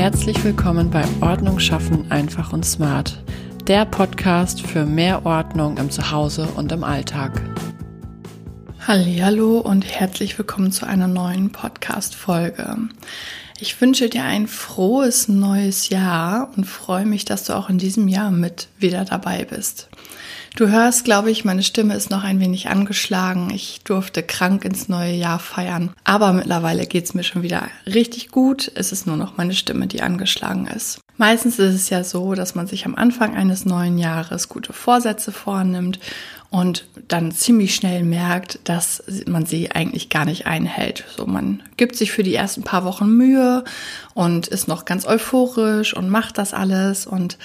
Herzlich willkommen bei Ordnung schaffen einfach und smart, der Podcast für mehr Ordnung im Zuhause und im Alltag. Hallo und herzlich willkommen zu einer neuen Podcast Folge. Ich wünsche dir ein frohes neues Jahr und freue mich, dass du auch in diesem Jahr mit wieder dabei bist. Du hörst, glaube ich, meine Stimme ist noch ein wenig angeschlagen. Ich durfte krank ins neue Jahr feiern. Aber mittlerweile geht's mir schon wieder richtig gut. Es ist nur noch meine Stimme, die angeschlagen ist. Meistens ist es ja so, dass man sich am Anfang eines neuen Jahres gute Vorsätze vornimmt und dann ziemlich schnell merkt, dass man sie eigentlich gar nicht einhält. So, man gibt sich für die ersten paar Wochen Mühe und ist noch ganz euphorisch und macht das alles und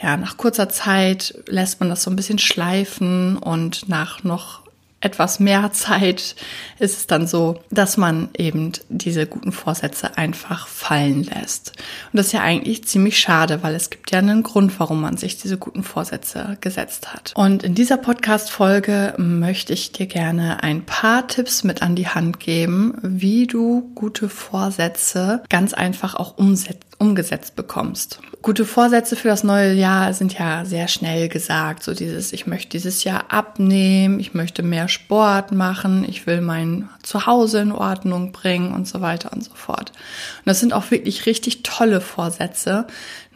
ja, nach kurzer Zeit lässt man das so ein bisschen schleifen und nach noch etwas mehr Zeit ist es dann so, dass man eben diese guten Vorsätze einfach fallen lässt. Und das ist ja eigentlich ziemlich schade, weil es gibt ja einen Grund, warum man sich diese guten Vorsätze gesetzt hat. Und in dieser Podcast-Folge möchte ich dir gerne ein paar Tipps mit an die Hand geben, wie du gute Vorsätze ganz einfach auch umsetzt umgesetzt bekommst. Gute Vorsätze für das neue Jahr sind ja sehr schnell gesagt. So dieses, ich möchte dieses Jahr abnehmen, ich möchte mehr Sport machen, ich will mein Zuhause in Ordnung bringen und so weiter und so fort. Und das sind auch wirklich richtig tolle Vorsätze.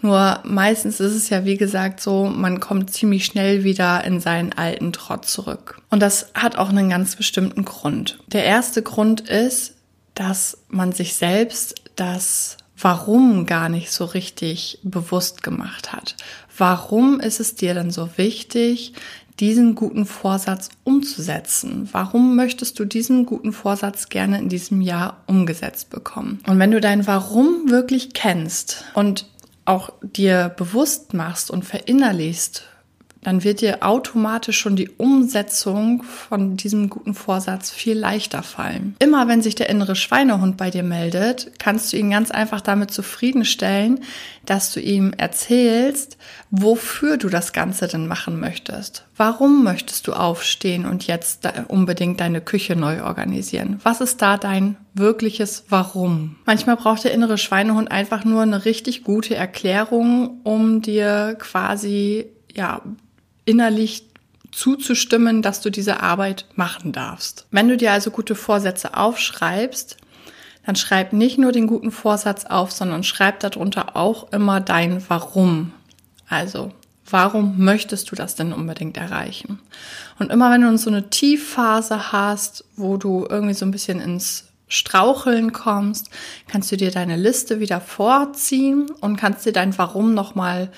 Nur meistens ist es ja, wie gesagt, so, man kommt ziemlich schnell wieder in seinen alten Trott zurück. Und das hat auch einen ganz bestimmten Grund. Der erste Grund ist, dass man sich selbst das Warum gar nicht so richtig bewusst gemacht hat. Warum ist es dir denn so wichtig, diesen guten Vorsatz umzusetzen? Warum möchtest du diesen guten Vorsatz gerne in diesem Jahr umgesetzt bekommen? Und wenn du dein Warum wirklich kennst und auch dir bewusst machst und verinnerlichst, dann wird dir automatisch schon die Umsetzung von diesem guten Vorsatz viel leichter fallen. Immer wenn sich der innere Schweinehund bei dir meldet, kannst du ihn ganz einfach damit zufriedenstellen, dass du ihm erzählst, wofür du das Ganze denn machen möchtest. Warum möchtest du aufstehen und jetzt unbedingt deine Küche neu organisieren? Was ist da dein wirkliches Warum? Manchmal braucht der innere Schweinehund einfach nur eine richtig gute Erklärung, um dir quasi ja, innerlich zuzustimmen, dass du diese Arbeit machen darfst. Wenn du dir also gute Vorsätze aufschreibst, dann schreib nicht nur den guten Vorsatz auf, sondern schreib darunter auch immer dein Warum. Also, warum möchtest du das denn unbedingt erreichen? Und immer wenn du so eine Tiefphase hast, wo du irgendwie so ein bisschen ins Straucheln kommst, kannst du dir deine Liste wieder vorziehen und kannst dir dein Warum nochmal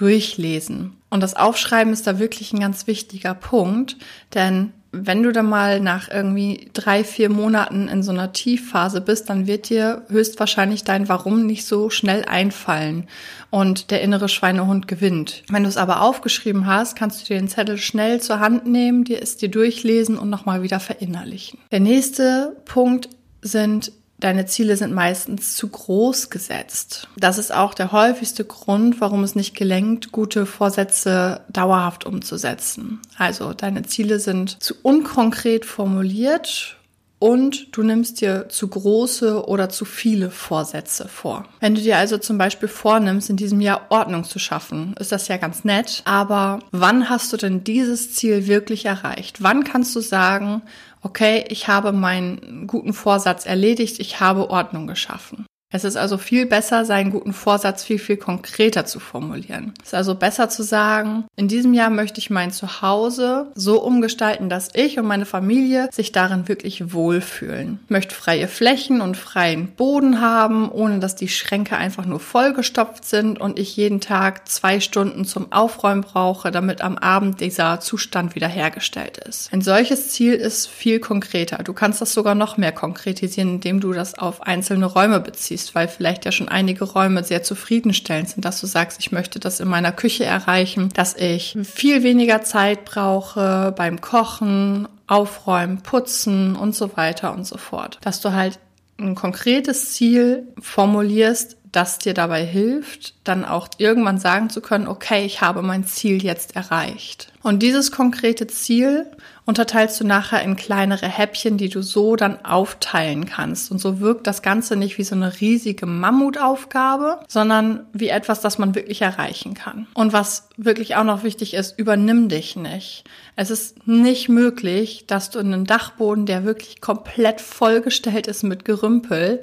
durchlesen. Und das Aufschreiben ist da wirklich ein ganz wichtiger Punkt, denn wenn du da mal nach irgendwie drei, vier Monaten in so einer Tiefphase bist, dann wird dir höchstwahrscheinlich dein Warum nicht so schnell einfallen und der innere Schweinehund gewinnt. Wenn du es aber aufgeschrieben hast, kannst du dir den Zettel schnell zur Hand nehmen, dir es dir durchlesen und nochmal wieder verinnerlichen. Der nächste Punkt sind Deine Ziele sind meistens zu groß gesetzt. Das ist auch der häufigste Grund, warum es nicht gelingt, gute Vorsätze dauerhaft umzusetzen. Also deine Ziele sind zu unkonkret formuliert und du nimmst dir zu große oder zu viele Vorsätze vor. Wenn du dir also zum Beispiel vornimmst, in diesem Jahr Ordnung zu schaffen, ist das ja ganz nett. Aber wann hast du denn dieses Ziel wirklich erreicht? Wann kannst du sagen, okay, ich habe meinen guten Vorsatz erledigt, ich habe Ordnung geschaffen? Es ist also viel besser, seinen guten Vorsatz viel, viel konkreter zu formulieren. Es ist also besser zu sagen, in diesem Jahr möchte ich mein Zuhause so umgestalten, dass ich und meine Familie sich darin wirklich wohlfühlen. Ich möchte freie Flächen und freien Boden haben, ohne dass die Schränke einfach nur vollgestopft sind und ich jeden Tag zwei Stunden zum Aufräumen brauche, damit am Abend dieser Zustand wiederhergestellt ist. Ein solches Ziel ist viel konkreter. Du kannst das sogar noch mehr konkretisieren, indem du das auf einzelne Räume beziehst siehst, weil vielleicht ja schon einige Räume sehr zufriedenstellend sind, dass du sagst, ich möchte das in meiner Küche erreichen, dass ich viel weniger Zeit brauche beim Kochen, Aufräumen, Putzen und so weiter und so fort. Dass du halt ein konkretes Ziel formulierst, das dir dabei hilft, dann auch irgendwann sagen zu können, okay, ich habe mein Ziel jetzt erreicht. Und dieses konkrete Ziel unterteilst du nachher in kleinere Häppchen, die du so dann aufteilen kannst. Und so wirkt das Ganze nicht wie so eine riesige Mammutaufgabe, sondern wie etwas, das man wirklich erreichen kann. Und was wirklich auch noch wichtig ist, übernimm dich nicht. Es ist nicht möglich, dass du einen Dachboden, der wirklich komplett vollgestellt ist mit Gerümpel,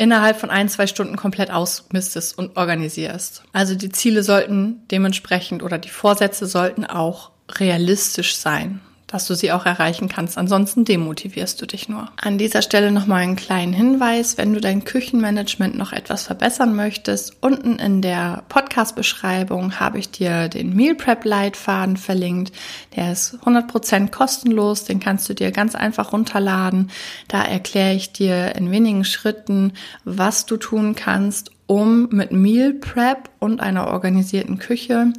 innerhalb von ein, zwei Stunden komplett ausmistest und organisierst. Also die Ziele sollten dementsprechend oder die Vorsätze sollten auch realistisch sein dass du sie auch erreichen kannst. Ansonsten demotivierst du dich nur. An dieser Stelle nochmal einen kleinen Hinweis. Wenn du dein Küchenmanagement noch etwas verbessern möchtest, unten in der Podcast-Beschreibung habe ich dir den Meal Prep Leitfaden verlinkt. Der ist 100% kostenlos. Den kannst du dir ganz einfach runterladen. Da erkläre ich dir in wenigen Schritten, was du tun kannst, um mit Meal Prep und einer organisierten Küche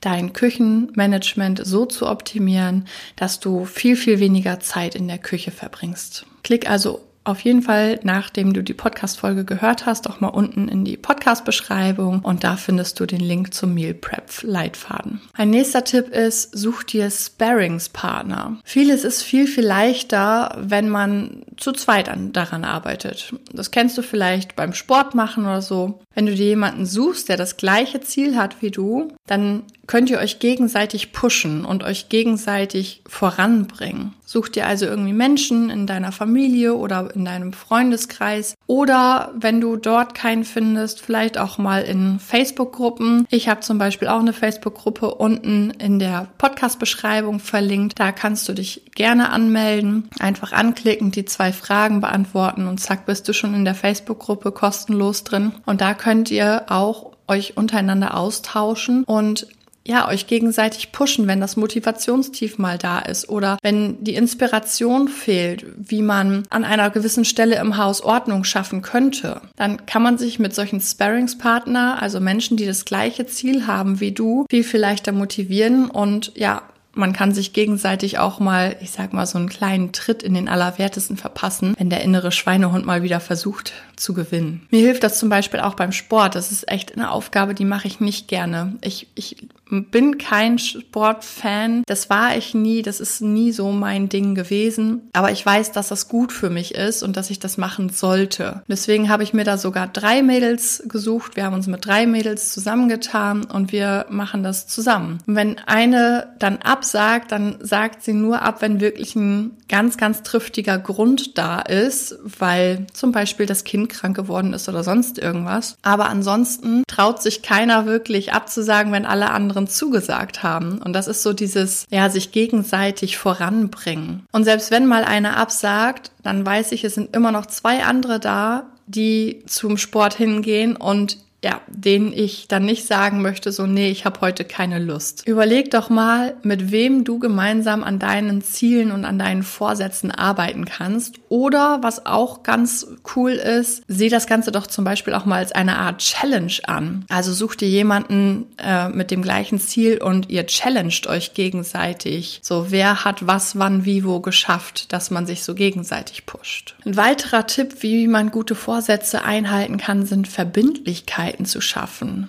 dein Küchenmanagement so zu optimieren, dass du viel, viel weniger Zeit in der Küche verbringst. Klick also auf jeden Fall, nachdem du die Podcast-Folge gehört hast, auch mal unten in die Podcast-Beschreibung und da findest du den Link zum Meal Prep Leitfaden. Ein nächster Tipp ist, such dir Sparings-Partner. Vieles ist viel, viel leichter, wenn man zu zweit an, daran arbeitet. Das kennst du vielleicht beim Sport machen oder so. Wenn du dir jemanden suchst, der das gleiche Ziel hat wie du, dann könnt ihr euch gegenseitig pushen und euch gegenseitig voranbringen. Such dir also irgendwie Menschen in deiner Familie oder in deinem Freundeskreis oder wenn du dort keinen findest, vielleicht auch mal in Facebook-Gruppen. Ich habe zum Beispiel auch eine Facebook-Gruppe unten in der Podcast-Beschreibung verlinkt. Da kannst du dich gerne anmelden, einfach anklicken, die zwei Fragen beantworten und zack bist du schon in der Facebook-Gruppe kostenlos drin. Und da könnt ihr auch euch untereinander austauschen und ja, euch gegenseitig pushen, wenn das Motivationstief mal da ist oder wenn die Inspiration fehlt, wie man an einer gewissen Stelle im Haus Ordnung schaffen könnte, dann kann man sich mit solchen Sparringspartner, also Menschen, die das gleiche Ziel haben wie du, viel, viel leichter motivieren und ja, man kann sich gegenseitig auch mal, ich sag mal, so einen kleinen Tritt in den Allerwertesten verpassen, wenn der innere Schweinehund mal wieder versucht zu gewinnen. Mir hilft das zum Beispiel auch beim Sport. Das ist echt eine Aufgabe, die mache ich nicht gerne. Ich, ich bin kein Sportfan. Das war ich nie. Das ist nie so mein Ding gewesen. Aber ich weiß, dass das gut für mich ist und dass ich das machen sollte. Deswegen habe ich mir da sogar drei Mädels gesucht. Wir haben uns mit drei Mädels zusammengetan und wir machen das zusammen. Und wenn eine dann absagt, dann sagt sie nur ab, wenn wirklich ein ganz, ganz triftiger Grund da ist, weil zum Beispiel das Kind krank geworden ist oder sonst irgendwas. Aber ansonsten traut sich keiner wirklich abzusagen, wenn alle anderen anderen zugesagt haben. Und das ist so dieses, ja, sich gegenseitig voranbringen. Und selbst wenn mal einer absagt, dann weiß ich, es sind immer noch zwei andere da, die zum Sport hingehen und ja, denen ich dann nicht sagen möchte, so, nee, ich habe heute keine Lust. Überleg doch mal, mit wem du gemeinsam an deinen Zielen und an deinen Vorsätzen arbeiten kannst. Oder was auch ganz cool ist, seh das Ganze doch zum Beispiel auch mal als eine Art Challenge an. Also such dir jemanden äh, mit dem gleichen Ziel und ihr challenged euch gegenseitig. So, wer hat was, wann, wie, wo geschafft, dass man sich so gegenseitig pusht. Ein weiterer Tipp, wie man gute Vorsätze einhalten kann, sind Verbindlichkeiten. Möglichkeiten zu schaffen.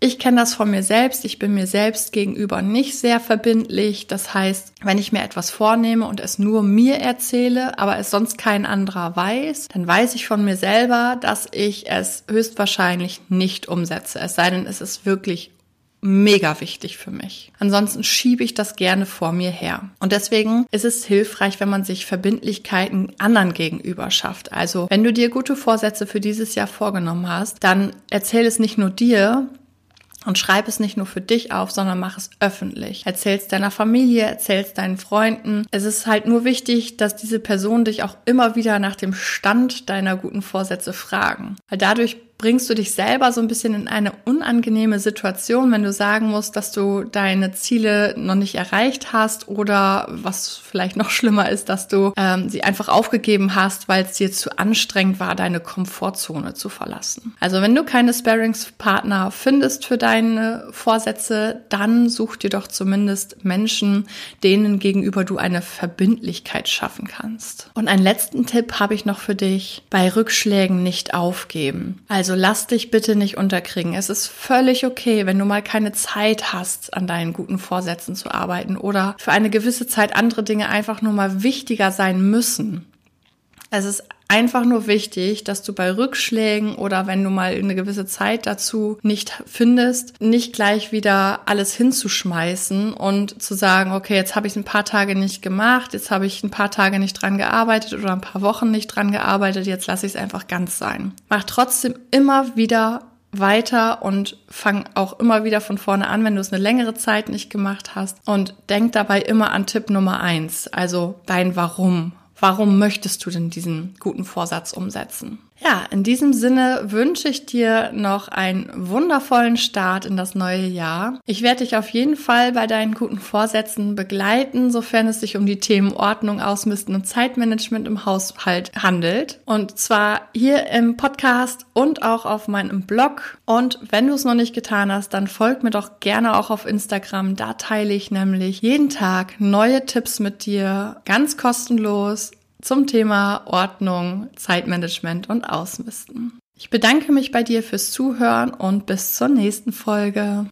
Ich kenne das von mir selbst. Ich bin mir selbst gegenüber nicht sehr verbindlich. Das heißt, wenn ich mir etwas vornehme und es nur mir erzähle, aber es sonst kein anderer weiß, dann weiß ich von mir selber, dass ich es höchstwahrscheinlich nicht umsetze. Es sei denn, es ist wirklich mega wichtig für mich. Ansonsten schiebe ich das gerne vor mir her. Und deswegen ist es hilfreich, wenn man sich Verbindlichkeiten anderen gegenüber schafft. Also wenn du dir gute Vorsätze für dieses Jahr vorgenommen hast, dann erzähl es nicht nur dir, und schreib es nicht nur für dich auf, sondern mach es öffentlich. Erzähl's deiner Familie, erzähl's deinen Freunden. Es ist halt nur wichtig, dass diese Personen dich auch immer wieder nach dem Stand deiner guten Vorsätze fragen. Weil dadurch bringst du dich selber so ein bisschen in eine unangenehme Situation, wenn du sagen musst, dass du deine Ziele noch nicht erreicht hast oder was vielleicht noch schlimmer ist, dass du ähm, sie einfach aufgegeben hast, weil es dir zu anstrengend war, deine Komfortzone zu verlassen. Also wenn du keine Sparingspartner findest für deine Vorsätze, dann such dir doch zumindest Menschen, denen gegenüber du eine Verbindlichkeit schaffen kannst. Und einen letzten Tipp habe ich noch für dich. Bei Rückschlägen nicht aufgeben. Also Also lass dich bitte nicht unterkriegen. Es ist völlig okay, wenn du mal keine Zeit hast, an deinen guten Vorsätzen zu arbeiten oder für eine gewisse Zeit andere Dinge einfach nur mal wichtiger sein müssen. Es ist einfach nur wichtig, dass du bei Rückschlägen oder wenn du mal eine gewisse Zeit dazu nicht findest, nicht gleich wieder alles hinzuschmeißen und zu sagen, okay, jetzt habe ich ein paar Tage nicht gemacht, jetzt habe ich ein paar Tage nicht dran gearbeitet oder ein paar Wochen nicht dran gearbeitet, jetzt lasse ich es einfach ganz sein. Mach trotzdem immer wieder weiter und fang auch immer wieder von vorne an, wenn du es eine längere Zeit nicht gemacht hast. Und denk dabei immer an Tipp Nummer eins, also dein Warum. Warum möchtest du denn diesen guten Vorsatz umsetzen? Ja, in diesem Sinne wünsche ich dir noch einen wundervollen Start in das neue Jahr. Ich werde dich auf jeden Fall bei deinen guten Vorsätzen begleiten, sofern es sich um die Themen Ordnung, Ausmisten und Zeitmanagement im Haushalt handelt. Und zwar hier im Podcast und auch auf meinem Blog. Und wenn du es noch nicht getan hast, dann folg mir doch gerne auch auf Instagram. Da teile ich nämlich jeden Tag neue Tipps mit dir, ganz kostenlos zum Thema Ordnung, Zeitmanagement und Ausmisten. Ich bedanke mich bei dir fürs Zuhören und bis zur nächsten Folge.